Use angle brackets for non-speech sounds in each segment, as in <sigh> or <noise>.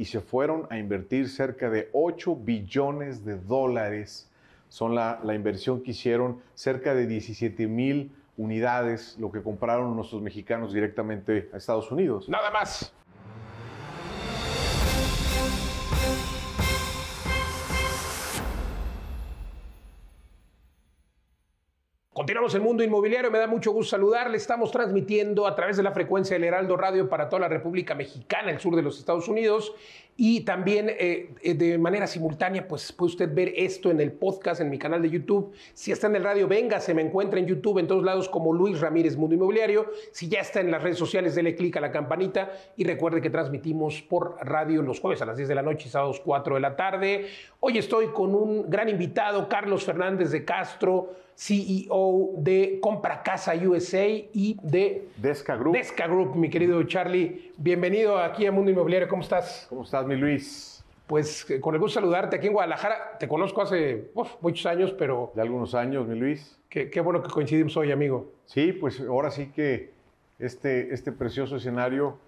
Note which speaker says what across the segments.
Speaker 1: y se fueron a invertir cerca de 8 billones de dólares. Son la, la inversión que hicieron cerca de 17 mil unidades, lo que compraron nuestros mexicanos directamente a Estados Unidos.
Speaker 2: Nada más. El mundo inmobiliario, me da mucho gusto saludarle. Estamos transmitiendo a través de la frecuencia del Heraldo Radio para toda la República Mexicana, el sur de los Estados Unidos, y también eh, eh, de manera simultánea, pues puede usted ver esto en el podcast, en mi canal de YouTube. Si está en el radio, venga, se me encuentra en YouTube en todos lados como Luis Ramírez Mundo Inmobiliario. Si ya está en las redes sociales, dele clic a la campanita y recuerde que transmitimos por radio los jueves a las 10 de la noche y sábados 4 de la tarde. Hoy estoy con un gran invitado, Carlos Fernández de Castro CEO de Compra Casa USA y de
Speaker 1: Desca Group.
Speaker 2: Desca Group, mi querido Charlie. Bienvenido aquí a Mundo Inmobiliario. ¿Cómo estás?
Speaker 1: ¿Cómo estás, mi Luis?
Speaker 2: Pues eh, con el gusto de saludarte aquí en Guadalajara. Te conozco hace muchos años, pero...
Speaker 1: De algunos años, mi Luis.
Speaker 2: Qué, qué, bueno que coincidimos hoy, amigo.
Speaker 1: Sí, pues ahora sí que este, este precioso escenario,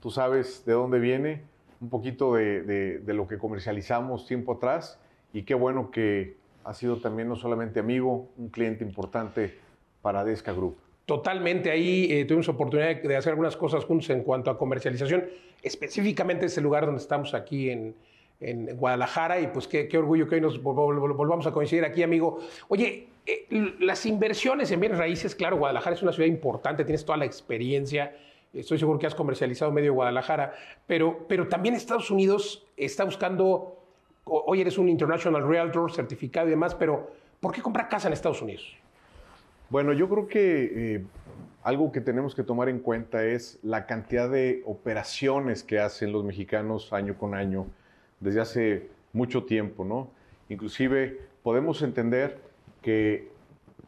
Speaker 1: tú sabes de dónde viene, un poquito de, de, de lo que comercializamos tiempo atrás y qué bueno que ha sido también no solamente amigo, un cliente importante para Desca Group.
Speaker 2: Totalmente, ahí eh, tuvimos oportunidad de hacer algunas cosas juntos en cuanto a comercialización, específicamente ese lugar donde estamos aquí en, Guadalajara y pues qué, qué, orgullo que hoy nos volvamos a coincidir aquí, amigo. Oye, eh, las inversiones en bienes raíces, claro, Guadalajara es una ciudad importante, tienes toda la experiencia, estoy seguro que has comercializado medio Guadalajara, pero, pero también Estados Unidos está buscando hoy eres un International Realtor certificado y demás, pero ¿por qué comprar casa en Estados Unidos?
Speaker 1: Bueno, yo creo que eh, algo que tenemos que tomar en cuenta es la cantidad de operaciones que hacen los mexicanos año con año desde hace mucho tiempo, ¿no? Inclusive podemos entender que,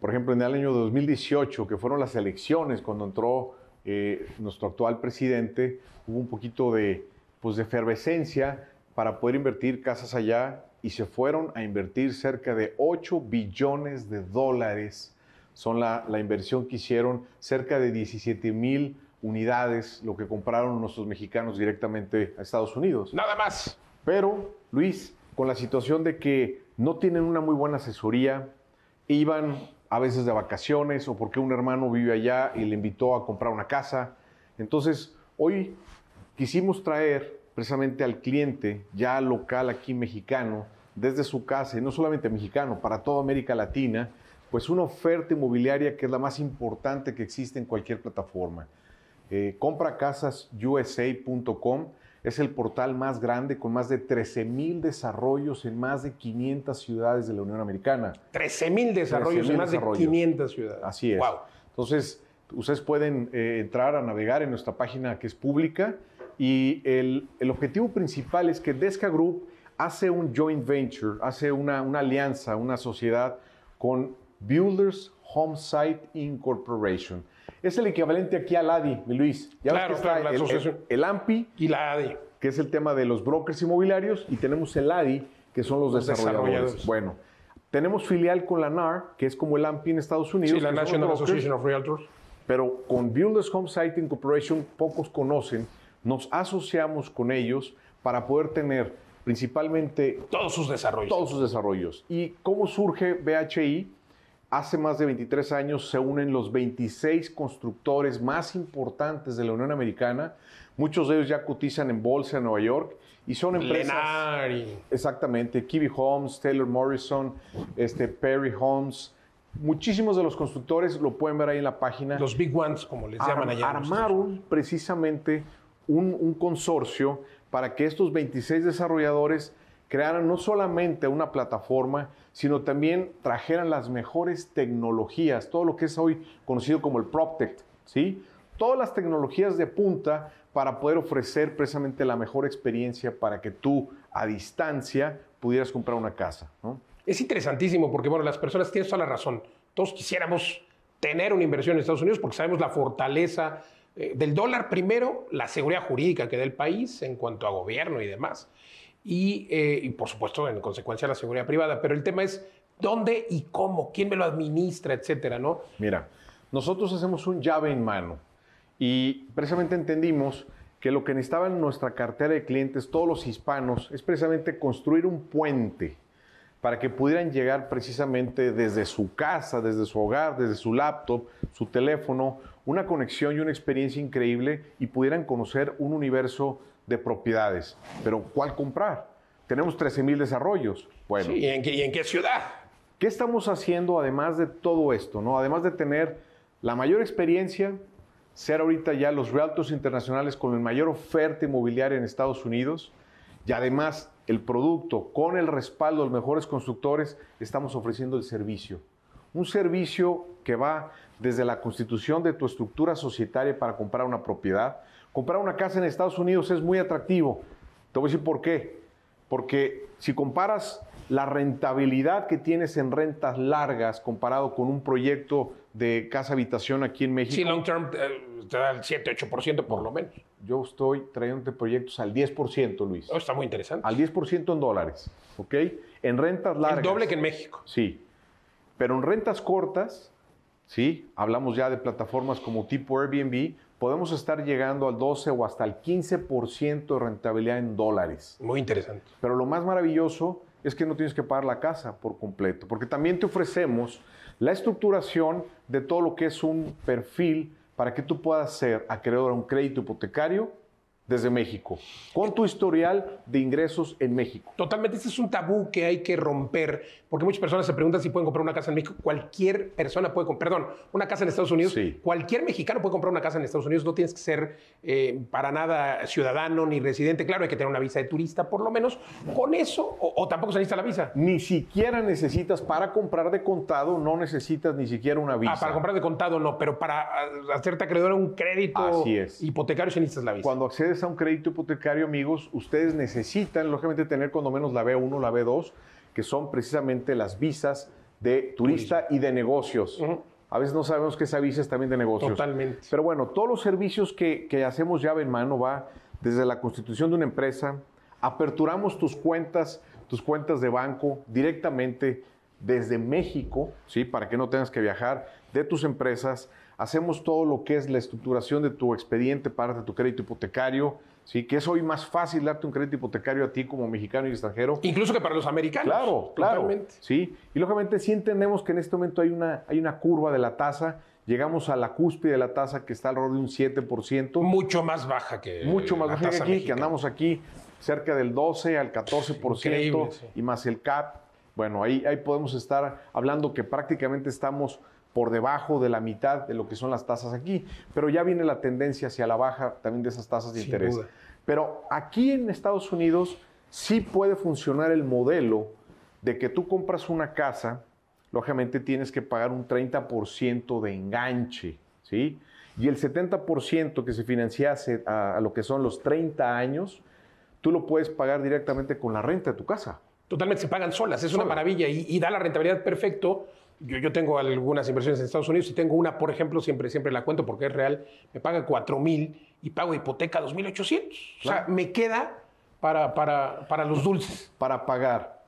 Speaker 1: por ejemplo, en el año 2018, que fueron las elecciones, cuando entró eh, nuestro actual presidente, hubo un poquito de, pues, de efervescencia para poder invertir casas allá y se fueron a invertir cerca de 8 billones de dólares. Son la, la inversión que hicieron cerca de 17 mil unidades, lo que compraron nuestros mexicanos directamente a Estados Unidos.
Speaker 2: Nada más.
Speaker 1: Pero, Luis, con la situación de que no tienen una muy buena asesoría, iban a veces de vacaciones o porque un hermano vive allá y le invitó a comprar una casa. Entonces, hoy quisimos traer precisamente al cliente ya local aquí mexicano, desde su casa, y no solamente mexicano, para toda América Latina, pues una oferta inmobiliaria que es la más importante que existe en cualquier plataforma. Eh, compracasasusa.com es el portal más grande con más de 13 mil desarrollos en más de 500 ciudades de la Unión Americana.
Speaker 2: 13 mil desarrollos en más de 500 ciudades.
Speaker 1: Así es.
Speaker 2: Wow.
Speaker 1: Entonces, ustedes pueden eh, entrar a navegar en nuestra página que es pública y el, el, objetivo principal es que Desca Group hace un joint venture, hace una, una alianza, una sociedad con Builders Homesite Incorporation. Es el equivalente aquí al ADI, mi Luis.
Speaker 2: Ya claro,
Speaker 1: está
Speaker 2: claro, la
Speaker 1: el,
Speaker 2: asociación.
Speaker 1: El, el, AMPI
Speaker 2: y la ADI.
Speaker 1: Que es el tema de los brokers inmobiliarios, y tenemos el ADI, que son los,
Speaker 2: Los
Speaker 1: desarrolladores.
Speaker 2: desarrolladores.
Speaker 1: Bueno, tenemos filial con la NAR, que es como el AMPI en Estados Unidos.
Speaker 2: Sí, la National
Speaker 1: brokers.
Speaker 2: Association of Realtors.
Speaker 1: Pero con Builders Homesite Incorporation pocos conocen. Nos asociamos con ellos para poder tener principalmente
Speaker 2: Todos sus desarrollos.
Speaker 1: todos sus desarrollos. ¿Y cómo surge BHI? Hace más de 23 años se unen los 26 constructores más importantes de la Unión Americana. Muchos de ellos ya cotizan en bolsa en Nueva York y son empresas.
Speaker 2: Lenari.
Speaker 1: Exactamente, Kiwi Homes, Taylor Morrison, este, Perry Homes. Muchísimos de los constructores lo pueden ver ahí en la página.
Speaker 2: Los big ones, como les llaman allá.
Speaker 1: armaron precisamente un, consorcio para que estos 26 desarrolladores crearan no solamente una plataforma, sino también trajeran las mejores tecnologías, todo lo que es hoy conocido como el PropTech, ¿sí? Todas las tecnologías de punta para poder ofrecer precisamente la mejor experiencia para que tú a distancia pudieras comprar una casa.
Speaker 2: Es interesantísimo porque, bueno, las personas tienen toda la razón. Todos quisiéramos tener una inversión en Estados Unidos porque sabemos la fortaleza eh, del dólar primero, la seguridad jurídica que da el país en cuanto a gobierno y demás. Y, eh, y, por supuesto, en consecuencia, la seguridad privada. Pero el tema es dónde y cómo, quién me lo administra, etcétera, ¿no?
Speaker 1: Mira, nosotros hacemos un llave en mano y precisamente entendimos que lo que necesitaba en nuestra cartera de clientes, todos los hispanos, es precisamente construir un puente para que pudieran llegar precisamente desde su casa, desde su hogar, desde su laptop, su teléfono, una conexión y una experiencia increíble y pudieran conocer un universo de propiedades. Pero ¿cuál comprar? Tenemos 13 mil desarrollos.
Speaker 2: Bueno. Sí, ¿y en, qué, ¿y en qué ciudad?
Speaker 1: ¿Qué estamos haciendo además de todo esto? ¿no? Además de tener la mayor experiencia, ser ahorita ya los realtors internacionales con la mayor oferta inmobiliaria en Estados Unidos y además el producto con el respaldo de los mejores constructores, estamos ofreciendo el servicio. Un servicio que va desde la constitución de tu estructura societaria para comprar una propiedad. Comprar una casa en Estados Unidos es muy atractivo. Te voy a decir por qué. Porque si comparas la rentabilidad que tienes en rentas largas comparado con un proyecto de casa habitación aquí en México.
Speaker 2: Sí, long term eh, te da el 7, 8% por lo menos.
Speaker 1: Yo estoy trayendo proyectos al 10%, Luis.
Speaker 2: Oh, está muy interesante.
Speaker 1: Al 10% en dólares, ¿ok? En rentas largas. El
Speaker 2: doble que en México.
Speaker 1: Sí. Pero en rentas cortas, ¿sí? Hablamos ya de plataformas como tipo Airbnb, podemos estar llegando al 12 o hasta el 15% de rentabilidad en dólares.
Speaker 2: Muy interesante.
Speaker 1: Pero lo más maravilloso es que no tienes que pagar la casa por completo, porque también te ofrecemos la estructuración de todo lo que es un perfil para que tú puedas ser acreedor a un crédito hipotecario desde México, con tu historial de ingresos en México.
Speaker 2: Totalmente, este es un tabú que hay que romper, porque muchas personas se preguntan si pueden comprar una casa en México. Cualquier persona puede comprar, perdón, una casa en Estados Unidos. Sí. Cualquier mexicano puede comprar una casa en Estados Unidos. No tienes que ser eh, para nada ciudadano ni residente. Claro, hay que tener una visa de turista, por lo menos. Con eso, o, tampoco se necesita la visa.
Speaker 1: Ni siquiera necesitas para comprar de contado, no necesitas ni siquiera una visa. Ah,
Speaker 2: para comprar de contado no, pero para hacerte acreedor a un crédito hipotecario sí necesitas la visa.
Speaker 1: Cuando accedes a un crédito hipotecario, amigos, ustedes necesitan, lógicamente, tener cuando menos la B1, la B2, que son precisamente las visas de turista y de negocios. A veces no sabemos que esa visa es también de negocios.
Speaker 2: Totalmente.
Speaker 1: Pero bueno, todos los servicios que, que hacemos llave en mano va desde la constitución de una empresa, aperturamos tus cuentas, tus cuentas de banco directamente desde México, ¿sí? Para que no tengas que viajar, de tus empresas, hacemos todo lo que es la estructuración de tu expediente para tu crédito hipotecario, ¿sí? que es hoy más fácil darte un crédito hipotecario a ti como mexicano y extranjero.
Speaker 2: Incluso que para los americanos.
Speaker 1: Claro, claro. Sí, y lógicamente sí entendemos que en este momento hay una, hay una curva de la tasa. Llegamos a la cúspide de la tasa que está alrededor de un 7%.
Speaker 2: Mucho más baja que
Speaker 1: Mucho más baja que aquí, que andamos aquí cerca del 12 al 14% y más el CAP. Bueno, ahí, ahí podemos estar hablando que prácticamente estamos por debajo de la mitad de lo que son las tasas aquí, pero ya viene la tendencia hacia la baja también de esas tasas de interés. Pero aquí en Estados Unidos sí puede funcionar el modelo de que tú compras una casa, lógicamente tienes que pagar un 30% de enganche, ¿sí? Y el 70% que se financiase a, a, lo que son los 30 años, tú lo puedes pagar directamente con la renta de tu casa.
Speaker 2: Totalmente, se pagan solas, es una maravilla y, y da la rentabilidad perfecto yo, tengo algunas inversiones en Estados Unidos y tengo una, por ejemplo, siempre, siempre la cuento porque es real, me paga 4 mil y pago hipoteca 2.800. O sea, me queda para, para, para los dulces.
Speaker 1: Para pagar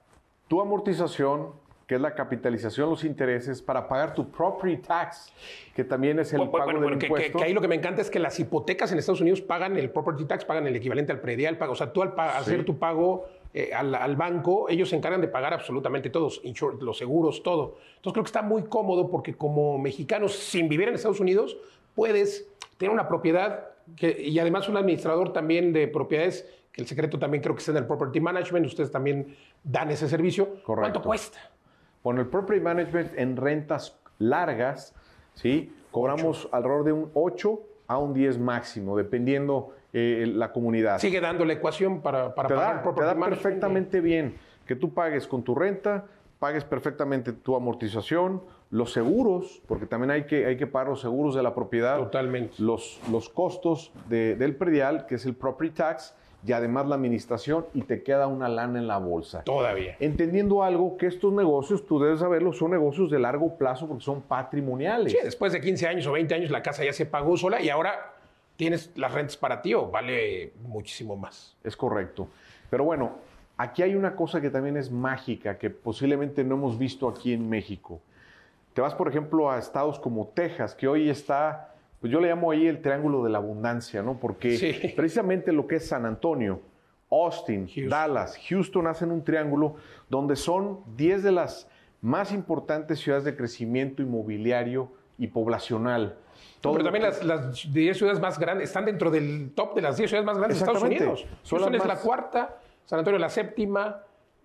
Speaker 1: tu amortización, que es la capitalización, los intereses, para pagar tu property tax, que también es el pago del impuesto.
Speaker 2: Que, ahí lo que me encanta es que las hipotecas en Estados Unidos pagan el property tax, pagan el equivalente al predial, pago. O sea, tú al hacer tu pago eh, al, banco, ellos se encargan de pagar absolutamente todos, los seguros, todo. Entonces creo que está muy cómodo porque como mexicanos, sin vivir en Estados Unidos, puedes tener una propiedad que, y además un administrador también de propiedades, que el secreto también creo que está en el Property Management, ustedes también dan ese servicio. ¿Cuánto cuesta?
Speaker 1: Bueno, el Property Management en rentas largas, ¿sí? Cobramos alrededor de un 8 a un 10 máximo, dependiendo eh, la comunidad.
Speaker 2: Sigue dando la ecuación para, para pagar
Speaker 1: da, Te da perfectamente bien que tú pagues con tu renta, pagues perfectamente tu amortización, los seguros, porque también hay que, hay que pagar los seguros de la propiedad.
Speaker 2: Totalmente.
Speaker 1: Los, los costos del predial, que es el property tax, y además la administración, y te queda una lana en la bolsa.
Speaker 2: Todavía.
Speaker 1: Entendiendo algo que estos negocios, tú debes saberlo, son negocios de largo plazo porque son patrimoniales.
Speaker 2: Sí, después de 15 años o 20 años la casa ya se pagó sola y ahora tienes las rentas para ti o vale muchísimo más.
Speaker 1: Es correcto. Pero bueno, aquí hay una cosa que también es mágica, que posiblemente no hemos visto aquí en México. Te vas, por ejemplo, a estados como Texas, que hoy está pues yo le llamo ahí el triángulo de la abundancia, ¿no? Porque
Speaker 2: Sí.
Speaker 1: precisamente lo que es San Antonio, Austin,
Speaker 2: Houston.
Speaker 1: Dallas, Houston hacen un triángulo donde son 10 de las más importantes ciudades de crecimiento inmobiliario y poblacional. Todo
Speaker 2: Pero también
Speaker 1: que-
Speaker 2: las, las 10 ciudades más grandes están dentro del top de las 10 ciudades más grandes de Estados. Unidos.
Speaker 1: Son
Speaker 2: Houston
Speaker 1: las
Speaker 2: es la cuarta, San Antonio la séptima,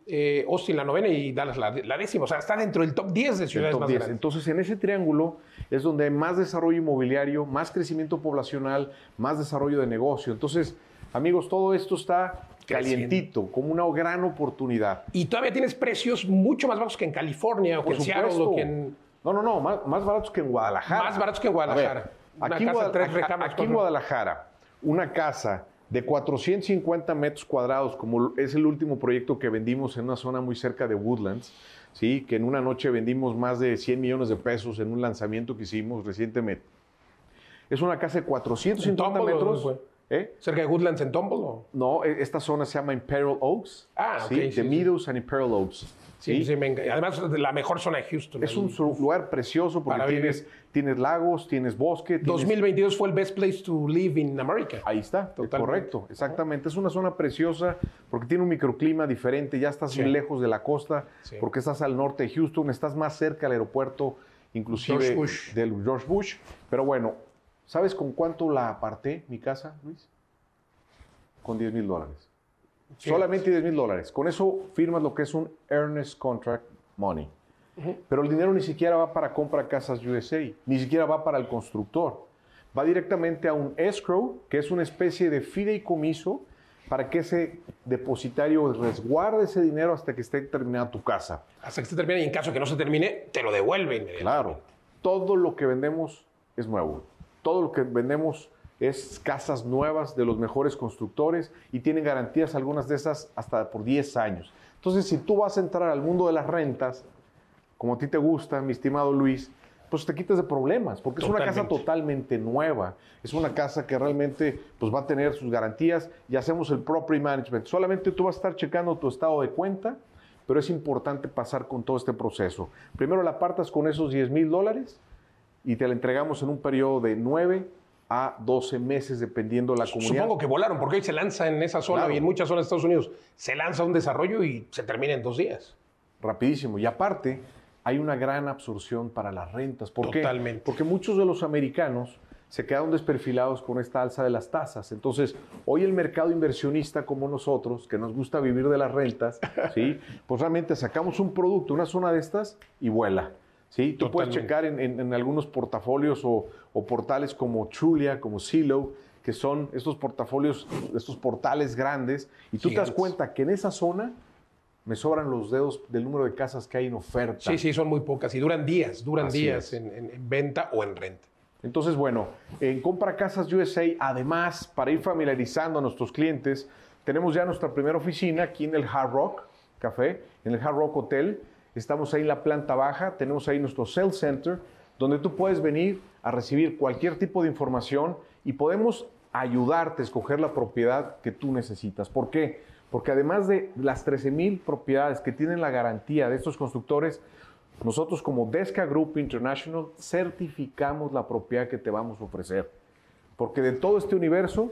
Speaker 2: eh, Austin la novena y Dallas la, la décima. O sea, está dentro del top 10 de ciudades
Speaker 1: top
Speaker 2: más
Speaker 1: 10.
Speaker 2: grandes.
Speaker 1: Entonces, en ese triángulo es donde hay más desarrollo inmobiliario, más crecimiento poblacional, más desarrollo de negocio. Entonces, amigos, todo esto está
Speaker 2: Creciendo.
Speaker 1: calientito, como una gran oportunidad.
Speaker 2: Y todavía tienes precios mucho más bajos que en California o que en Seattle o que en...
Speaker 1: No, no, no, más, más baratos que en Guadalajara.
Speaker 2: Más baratos que en Guadalajara.
Speaker 1: A ver,
Speaker 2: Una
Speaker 1: aquí, en
Speaker 2: casa tres
Speaker 1: aquí en. Guadalajara, una casa de 450 metros cuadrados, como es el último proyecto que vendimos en una zona muy cerca de Woodlands, ¿sí? que en una noche vendimos más de 100 millones de pesos en un lanzamiento que hicimos recientemente. Es una casa de 450
Speaker 2: ¿En Tumble o
Speaker 1: metros. ¿Eh?
Speaker 2: ¿Cerca de Woodlands en Tumble? o?
Speaker 1: No, e- esta zona se llama Imperial Oaks.
Speaker 2: Ah,
Speaker 1: ¿sí?
Speaker 2: ok,
Speaker 1: The
Speaker 2: sí, sí.
Speaker 1: Meadows and Imperial Oaks.
Speaker 2: Sí,
Speaker 1: ¿sí?
Speaker 2: me Además, la mejor zona de Houston.
Speaker 1: Es
Speaker 2: ahí.
Speaker 1: un lugar precioso porque tienes, tienes lagos, tienes bosque. tienes-
Speaker 2: 2022 fue el best place to live in America.
Speaker 1: Ahí está,
Speaker 2: Totalmente.
Speaker 1: correcto, exactamente. Es una zona preciosa porque tiene un microclima diferente, ya estás
Speaker 2: Sí.
Speaker 1: muy lejos de la costa,
Speaker 2: Sí.
Speaker 1: porque estás al norte de Houston, estás más cerca del aeropuerto, inclusive
Speaker 2: George Bush.
Speaker 1: del George Bush. Pero bueno, ¿sabes con cuánto la aparté mi casa, Luis? Con 10 mil dólares. Solamente 10 mil dólares. Con eso firmas lo que es un earnest contract money. Pero el dinero ni siquiera va para compra casas USA, ni siquiera va para el constructor. Va directamente a un escrow, que es una especie de fideicomiso para que ese depositario resguarde ese dinero hasta que esté terminada tu casa.
Speaker 2: Hasta que se termine y en caso que no se termine, te lo devuelven.
Speaker 1: Claro, todo lo que vendemos es nuevo. Todo lo que vendemos es casas nuevas de los mejores constructores y tienen garantías algunas de esas hasta por 10 años. Entonces, si tú vas a entrar al mundo de las rentas, como a ti te gusta, mi estimado Luis, pues te quitas de problemas, porque es una casa
Speaker 2: Totalmente.
Speaker 1: nueva. Es una casa que realmente pues, va a tener sus garantías y hacemos el property management. Solamente tú vas a estar checando tu estado de cuenta, pero es importante pasar con todo este proceso. Primero la apartas con esos 10 mil dólares y te la entregamos en un periodo de 9 a 12 meses, dependiendo la comunidad.
Speaker 2: Supongo que volaron, porque hoy se lanza en esa zona
Speaker 1: Claro.
Speaker 2: y en muchas zonas de Estados Unidos. Se lanza un desarrollo y se termina en dos días.
Speaker 1: rapidísimo. Y aparte, hay una gran absorción para las rentas. ¿Por qué?
Speaker 2: Totalmente.
Speaker 1: Porque muchos de los americanos se quedaron desperfilados con esta alza de las tasas. Entonces, hoy el mercado inversionista como nosotros, que nos gusta vivir de las rentas, <laughs> ¿sí? pues realmente sacamos un producto, una zona de estas y vuela. ¿Sí? Tú puedes checar en, en- en algunos portafolios o, o portales como Trulia, como Zillow, que son estos portafolios, estos portales grandes, y tú te das cuenta que en esa zona me sobran los dedos del número de casas que hay en oferta.
Speaker 2: Sí, sí, son muy pocas y duran días, duran
Speaker 1: Así
Speaker 2: días en- en venta o en renta.
Speaker 1: Entonces, bueno, en Compra Casas USA, además, para ir familiarizando a nuestros clientes, tenemos ya nuestra primera oficina aquí en el Hard Rock Café, en el Hard Rock Hotel. Estamos ahí en la planta baja, tenemos ahí nuestro Sales Center, donde tú puedes venir a recibir cualquier tipo de información y podemos ayudarte a escoger la propiedad que tú necesitas. ¿Por qué? Porque además de las 13 mil propiedades que tienen la garantía de estos constructores, nosotros como Desca Group International certificamos la propiedad que te vamos a ofrecer. Porque de todo este universo,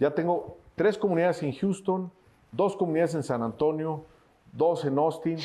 Speaker 1: ya tengo tres comunidades en Houston, dos comunidades en San Antonio, dos en Austin,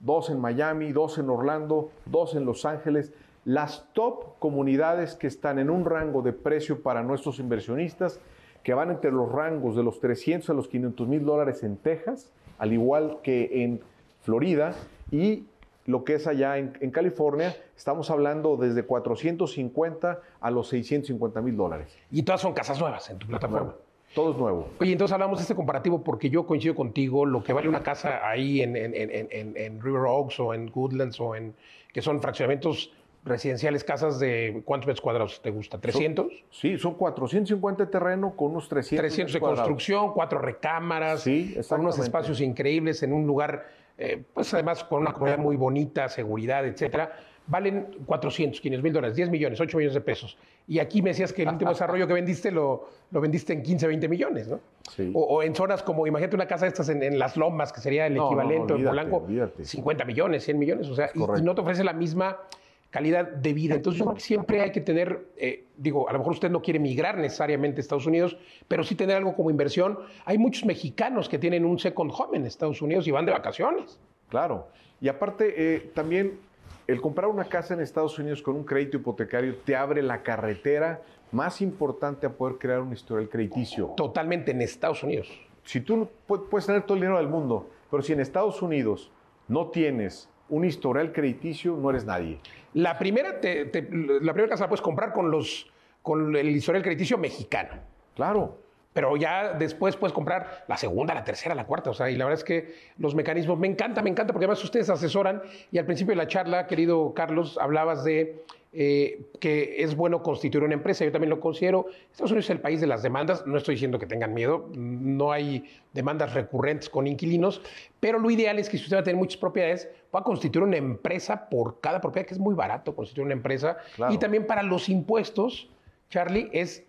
Speaker 1: dos en Miami, dos en Orlando, dos en Los Ángeles. Las top comunidades que están en un rango de precio para nuestros inversionistas, que van entre los rangos de los 300 a los 500 mil dólares en Texas, al igual que en Florida, y lo que es allá en, California, estamos hablando desde 450 a los 650 mil dólares.
Speaker 2: Y todas son casas nuevas en tu plataforma.
Speaker 1: Todo es nuevo.
Speaker 2: Oye, entonces hablamos de este comparativo porque yo coincido contigo, lo que vale una casa ahí en, en- en- en- en River Oaks o en Goodlands o en, que son fraccionamientos residenciales, casas de ¿cuántos metros cuadrados te gusta? ¿300?
Speaker 1: Sí, son 450 de terreno con unos 300.
Speaker 2: 300 de
Speaker 1: cuadrados.
Speaker 2: construcción, cuatro recámaras,
Speaker 1: Sí,
Speaker 2: con unos espacios increíbles en un lugar, eh, pues además con una comunidad muy bonita, seguridad, etcétera. Valen 400, 500 mil dólares, 10 millones, 8 millones de pesos. Y aquí me decías que el último <laughs> desarrollo que vendiste lo, lo vendiste en 15, 20 millones, ¿no?
Speaker 1: Sí.
Speaker 2: O, o en zonas como, imagínate una casa de estas en, en Las Lomas, que sería el
Speaker 1: No, no, no,
Speaker 2: equivalente en Polanco,
Speaker 1: olvídate.
Speaker 2: 50 millones, 100 millones. O sea, y- no te ofrece la misma calidad de vida. Entonces yo creo que siempre hay que tener, eh, digo, a lo mejor usted no quiere migrar necesariamente a Estados Unidos, pero sí tener algo como inversión. Hay muchos mexicanos que tienen un second home en Estados Unidos y van de vacaciones.
Speaker 1: Claro. Y aparte, eh, también el comprar una casa en Estados Unidos con un crédito hipotecario te abre la carretera más importante a poder crear un historial crediticio.
Speaker 2: Totalmente en Estados Unidos.
Speaker 1: Si tú puedes tener todo el dinero del mundo, pero si en Estados Unidos no tienes un historial crediticio, no eres nadie.
Speaker 2: La primera, la primera casa la puedes comprar con, los, con el historial crediticio mexicano.
Speaker 1: Claro.
Speaker 2: Pero ya después puedes comprar la segunda, la tercera, la cuarta. O sea, y la verdad es que los mecanismos, me encanta, me encanta, porque además ustedes asesoran. Y al principio de la charla, querido Carlos, hablabas de eh, que es bueno constituir una empresa. Yo también lo considero. Estados Unidos es el país de las demandas. No estoy diciendo que tengan miedo. No hay demandas recurrentes con inquilinos. Pero lo ideal es que si usted va a tener muchas propiedades, pueda constituir una empresa por cada propiedad, que es muy barato constituir una empresa. Y también para los impuestos Charlie, es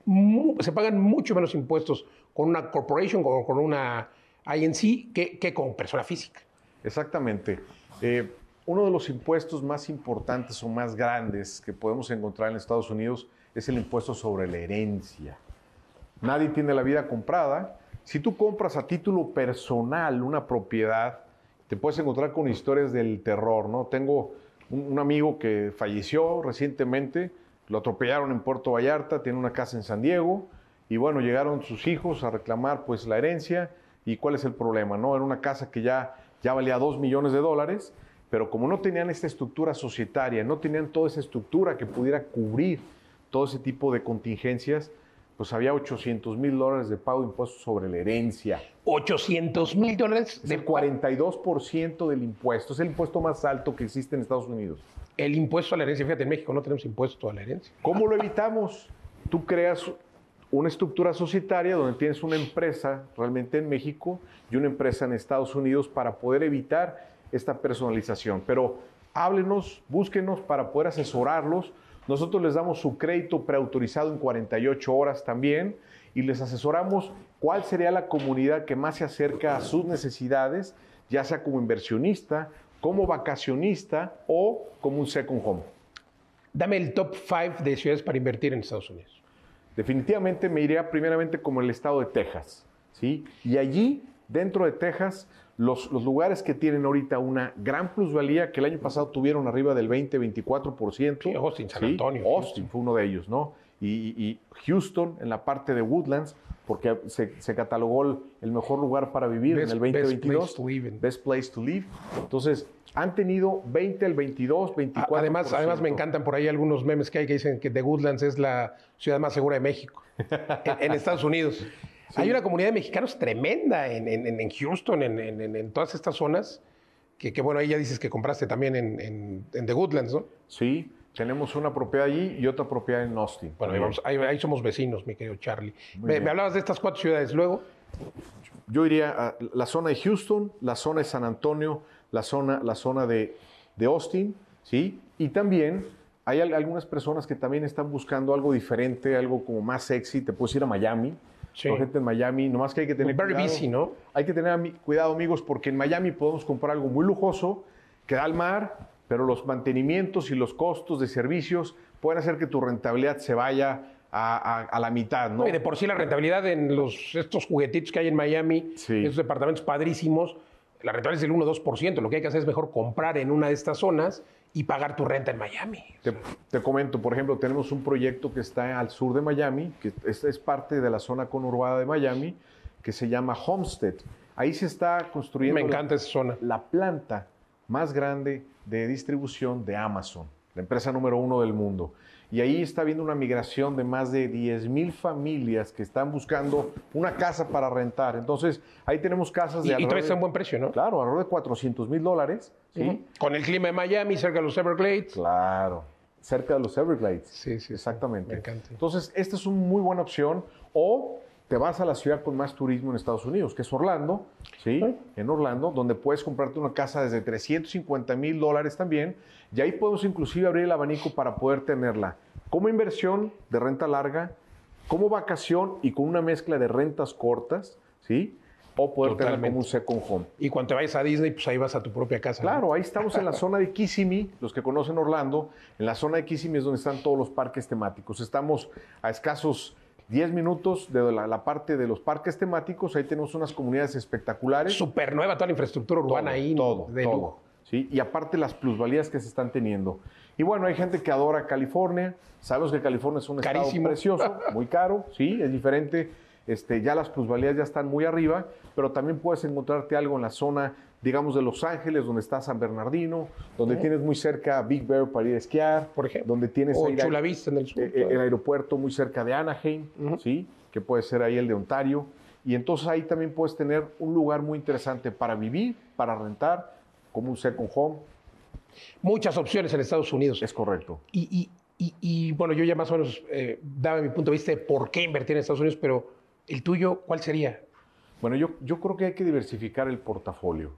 Speaker 2: se pagan mucho menos impuestos con una corporation o con una INC que, que con persona física.
Speaker 1: Exactamente. Eh, uno de los impuestos más importantes o más grandes que podemos encontrar en Estados Unidos es el impuesto sobre la herencia. Nadie tiene la vida comprada. Si tú compras a título personal una propiedad, te puedes encontrar con historias del terror, ¿no? Tengo un amigo que falleció recientemente, lo atropellaron en Puerto Vallarta, tiene una casa en San Diego y bueno, llegaron sus hijos a reclamar pues la herencia y cuál es el problema, ¿no? Era una casa que ya, ya valía 2 millones de dólares, pero como no tenían esta estructura societaria, no tenían toda esa estructura que pudiera cubrir todo ese tipo de contingencias, pues había 800 mil dólares de pago de impuestos sobre la herencia.
Speaker 2: 800 mil dólares
Speaker 1: de 42% del impuesto. Es el impuesto más alto que existe en Estados Unidos.
Speaker 2: El impuesto a la herencia, fíjate, en México no tenemos impuesto a la herencia.
Speaker 1: ¿Cómo lo evitamos? Tú creas una estructura societaria donde tienes una empresa realmente en México y una empresa en Estados Unidos para poder evitar esta personalización. Pero háblenos, búsquenos para poder asesorarlos. Nosotros les damos su crédito preautorizado en 48 horas también y les asesoramos cuál sería la comunidad que más se acerca a sus necesidades, ya sea como inversionista como vacacionista o como un second home.
Speaker 2: Dame el top 5 de ciudades para invertir en Estados Unidos.
Speaker 1: Definitivamente me iría primeramente como el estado de Texas, ¿sí? Y allí, dentro de Texas, los, los, lugares que tienen ahorita una gran plusvalía, que el año pasado tuvieron arriba del 20-24%.
Speaker 2: Sí, Austin, San Antonio.
Speaker 1: Austin fue uno de ellos, ¿no? Y, Houston en la parte de Woodlands, porque se, catalogó el, mejor lugar para vivir en el 2022. Best place to live. Best place to live. Entonces, han tenido 20, el 22, 24.
Speaker 2: Además, además me encantan por ahí algunos memes que hay que dicen que The Woodlands es la ciudad más segura de México, <laughs> en, Estados Unidos. Hay una comunidad de mexicanos tremenda en, en Houston, en, todas estas zonas, que, que, bueno, ahí ya dices que compraste también en, The Woodlands, ¿no?
Speaker 1: Sí, tenemos una propiedad allí y otra propiedad en Austin.
Speaker 2: Bueno, ahí, somos vecinos, mi querido Charlie. Me, hablabas de estas cuatro ciudades luego.
Speaker 1: Yo iría a la zona de Houston, la zona de San Antonio, la zona, la zona de, de Austin, ¿sí? Y también hay algunas personas que también están buscando algo diferente, algo como más sexy. Te puedes ir a Miami. Sí. gente en Miami, nomás que hay que tener
Speaker 2: Very cuidado. Busy, ¿no?
Speaker 1: Hay que tener cuidado, amigos, porque en Miami podemos comprar algo muy lujoso, que da al mar, pero los mantenimientos y los costos de servicios pueden hacer que tu rentabilidad se vaya a, la mitad, ¿no?
Speaker 2: Y de por sí la rentabilidad en los, estos juguetitos que hay en Miami, esos departamentos padrísimos, la rentabilidad es del 1-2%. Lo que hay que hacer es mejor comprar en una de estas zonas y pagar tu renta en Miami.
Speaker 1: Te, comento, por ejemplo, tenemos un proyecto que está al sur de Miami, que es, es parte de la zona conurbada de Miami, que se llama Homestead. Ahí se está construyendo...
Speaker 2: Me encanta esa zona.
Speaker 1: La planta más grande de distribución de Amazon, la empresa número uno del mundo. Y ahí está habiendo una migración de más de 10 mil familias que están buscando una casa para rentar. Entonces, ahí tenemos casas de...
Speaker 2: Y, y todavía un buen precio, ¿no?
Speaker 1: Claro, alrededor de 400 mil dólares. ¿sí?
Speaker 2: Con el clima de Miami, cerca de los Everglades.
Speaker 1: Claro, cerca de los Everglades.
Speaker 2: Sí, sí.
Speaker 1: Exactamente.
Speaker 2: me encanta.
Speaker 1: Entonces, esta es una muy buena opción. O te vas a la ciudad con más turismo en Estados Unidos, que es Orlando, ¿sí? En Orlando, donde puedes comprarte una casa desde 350 mil dólares también, y ahí podemos inclusive abrir el abanico para poder tenerla como inversión de renta larga, como vacación y con una mezcla de rentas cortas, ¿sí? o poder tener como un second home.
Speaker 2: Y cuando te vayas a Disney, pues ahí vas a tu propia casa.
Speaker 1: Claro, ahí estamos en la <laughs> zona de Kissimmee, los que conocen Orlando, en la zona de Kissimmee es donde están todos los parques temáticos. Estamos a escasos 10 minutos de la, parte de los parques temáticos, ahí tenemos unas comunidades espectaculares.
Speaker 2: Súper nueva toda la infraestructura urbana ahí.
Speaker 1: Todo, todo. ¿sí? Y aparte las plusvalías que se están teniendo. Y bueno, hay gente que adora California, sabemos que California es un estado precioso, <laughs> muy caro, sí, es diferente este, ya las plusvalías ya están muy arriba, pero también puedes encontrarte algo en la zona, digamos, de Los Ángeles, donde está San Bernardino, donde tienes muy cerca Big Bear para ir a esquiar,
Speaker 2: por ejemplo,
Speaker 1: donde tienes
Speaker 2: o Chula Vista en el sur,
Speaker 1: eh, eh, el aeropuerto muy cerca de Anaheim, ¿sí? que puede ser ahí el de Ontario, y entonces ahí también puedes tener un lugar muy interesante para vivir, para rentar, como un second home.
Speaker 2: Muchas opciones en Estados Unidos.
Speaker 1: Es correcto.
Speaker 2: Y, bueno, yo ya más o menos eh, daba mi punto de vista de por qué invertir en Estados Unidos, pero ¿El tuyo cuál sería?
Speaker 1: Bueno, yo, yo creo que hay que diversificar el portafolio.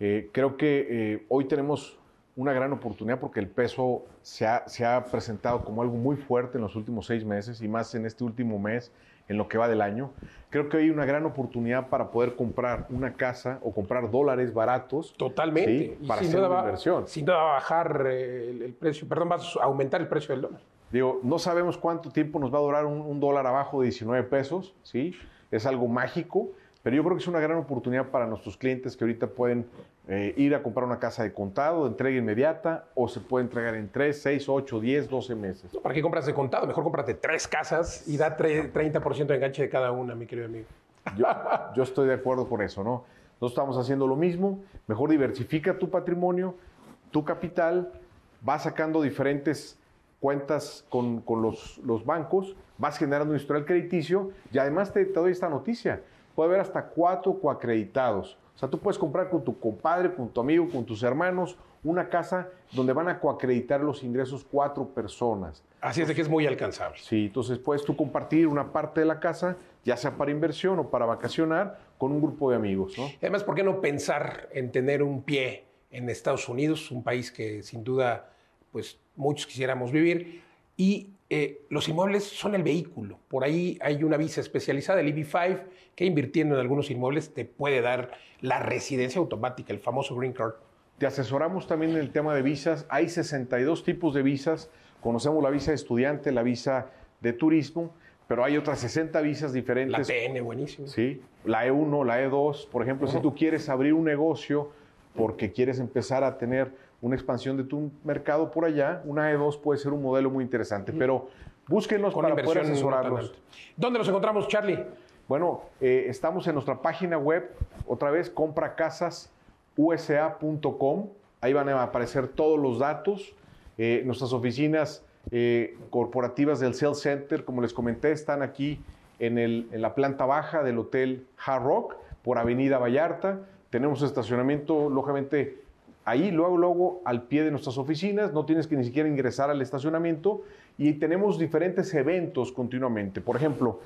Speaker 1: Eh, creo que eh, hoy tenemos una gran oportunidad porque el peso se ha, se ha, presentado como algo muy fuerte en los últimos seis meses y más en este último mes, en lo que va del año. Creo que hay una gran oportunidad para poder comprar una casa o comprar dólares baratos.
Speaker 2: Totalmente.
Speaker 1: Para hacer una inversión.
Speaker 2: Sin duda va a bajar eh, el, precio, perdón, va a aumentar el precio del dólar.
Speaker 1: Digo, no sabemos cuánto tiempo nos va a durar un, dólar abajo de 19 pesos, ¿sí? Es algo mágico, pero yo creo que es una gran oportunidad para nuestros clientes que ahorita pueden eh, ir a comprar una casa de contado, de entrega inmediata, o se puede entregar en 3, 6, 8, 10, 12 meses.
Speaker 2: ¿Para qué compras de contado? Mejor cómprate tres casas y da 30% de enganche de cada una, mi querido amigo.
Speaker 1: Yo, yo estoy de acuerdo con eso, ¿no? Nosotros estamos haciendo lo mismo, mejor diversifica tu patrimonio, tu capital, va sacando diferentes cuentas con, los, los, bancos, vas generando un historial crediticio y además te, doy esta noticia. Puede haber hasta cuatro coacreditados. O sea, tú puedes comprar con tu compadre, con tu amigo, con tus hermanos, una casa donde van a coacreditar los ingresos cuatro personas.
Speaker 2: Así es de que es muy alcanzable.
Speaker 1: Sí, entonces puedes tú compartir una parte de la casa, ya sea para inversión o para vacacionar, con un grupo de amigos. ¿no?
Speaker 2: Además, ¿por qué no pensar en tener un pie en Estados Unidos, un país que sin duda pues muchos quisiéramos vivir. Y eh, los inmuebles son el vehículo. Por ahí hay una visa especializada, el EB5, que invirtiendo en algunos inmuebles te puede dar la residencia automática, el famoso Green Card.
Speaker 1: Te asesoramos también en el tema de visas. Hay 62 tipos de visas. Conocemos la visa de estudiante, la visa de turismo, pero hay otras 60 visas diferentes.
Speaker 2: La TN, buenísimo.
Speaker 1: Sí, la E1, la E2. Por ejemplo, si tú quieres abrir un negocio porque quieres empezar a tener una expansión de tu mercado por allá, una E2 puede ser un modelo muy interesante, pero búsquenos para poder asesorarlos.
Speaker 2: ¿Dónde nos encontramos, Charlie?
Speaker 1: Bueno, eh, estamos en nuestra página web, otra vez, compracasasusa.com. Ahí van a aparecer todos los datos. Eh, nuestras oficinas eh, corporativas del Sales Center, como les comenté, están aquí en, el, en la planta baja del Hotel Hard Rock por Avenida Vallarta. Tenemos estacionamiento, lógicamente, ahí, luego, luego, al pie de nuestras oficinas, no tienes que ni siquiera ingresar al estacionamiento y tenemos diferentes eventos continuamente. Por ejemplo,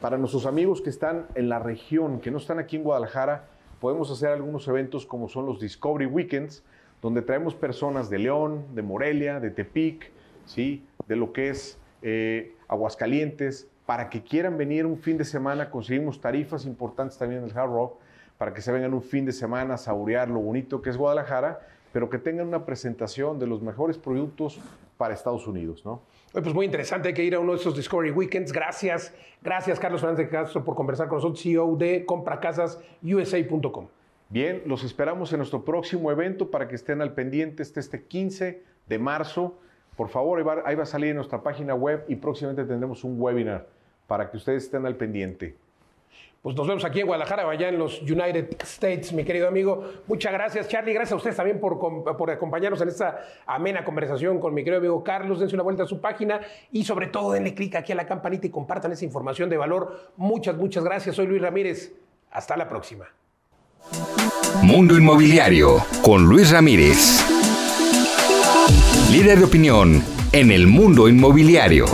Speaker 1: para nuestros amigos que están en la región, que no están aquí en Guadalajara, podemos hacer algunos eventos como son los Discovery Weekends, donde traemos personas de León, de Morelia, de Tepic, ¿sí? de lo que es eh, Aguascalientes, para que quieran venir un fin de semana, conseguimos tarifas importantes también en el Hard para que se vengan un fin de semana a saborear lo bonito que es Guadalajara, pero que tengan una presentación de los mejores productos para Estados Unidos, ¿no?
Speaker 2: Pues muy interesante, hay que ir a uno de esos Discovery Weekends. Gracias, gracias Carlos Fernández Castro por conversar con nosotros, CEO de compracasasusa.com.
Speaker 1: Bien, los esperamos en nuestro próximo evento para que estén al pendiente este, este 15 de marzo. Por favor, ahí va a salir en nuestra página web y próximamente tendremos un webinar para que ustedes estén al pendiente.
Speaker 2: Pues nos vemos aquí en Guadalajara, allá en los United States, mi querido amigo. Muchas gracias, Charlie. Gracias a ustedes también por, por, acompañarnos en esta amena conversación con mi querido amigo Carlos. Dense una vuelta a su página y sobre todo denle clic aquí a la campanita y compartan esa información de valor. Muchas, muchas gracias. Soy Luis Ramírez. Hasta la próxima.
Speaker 3: Mundo Inmobiliario con Luis Ramírez. Líder de opinión en el mundo inmobiliario.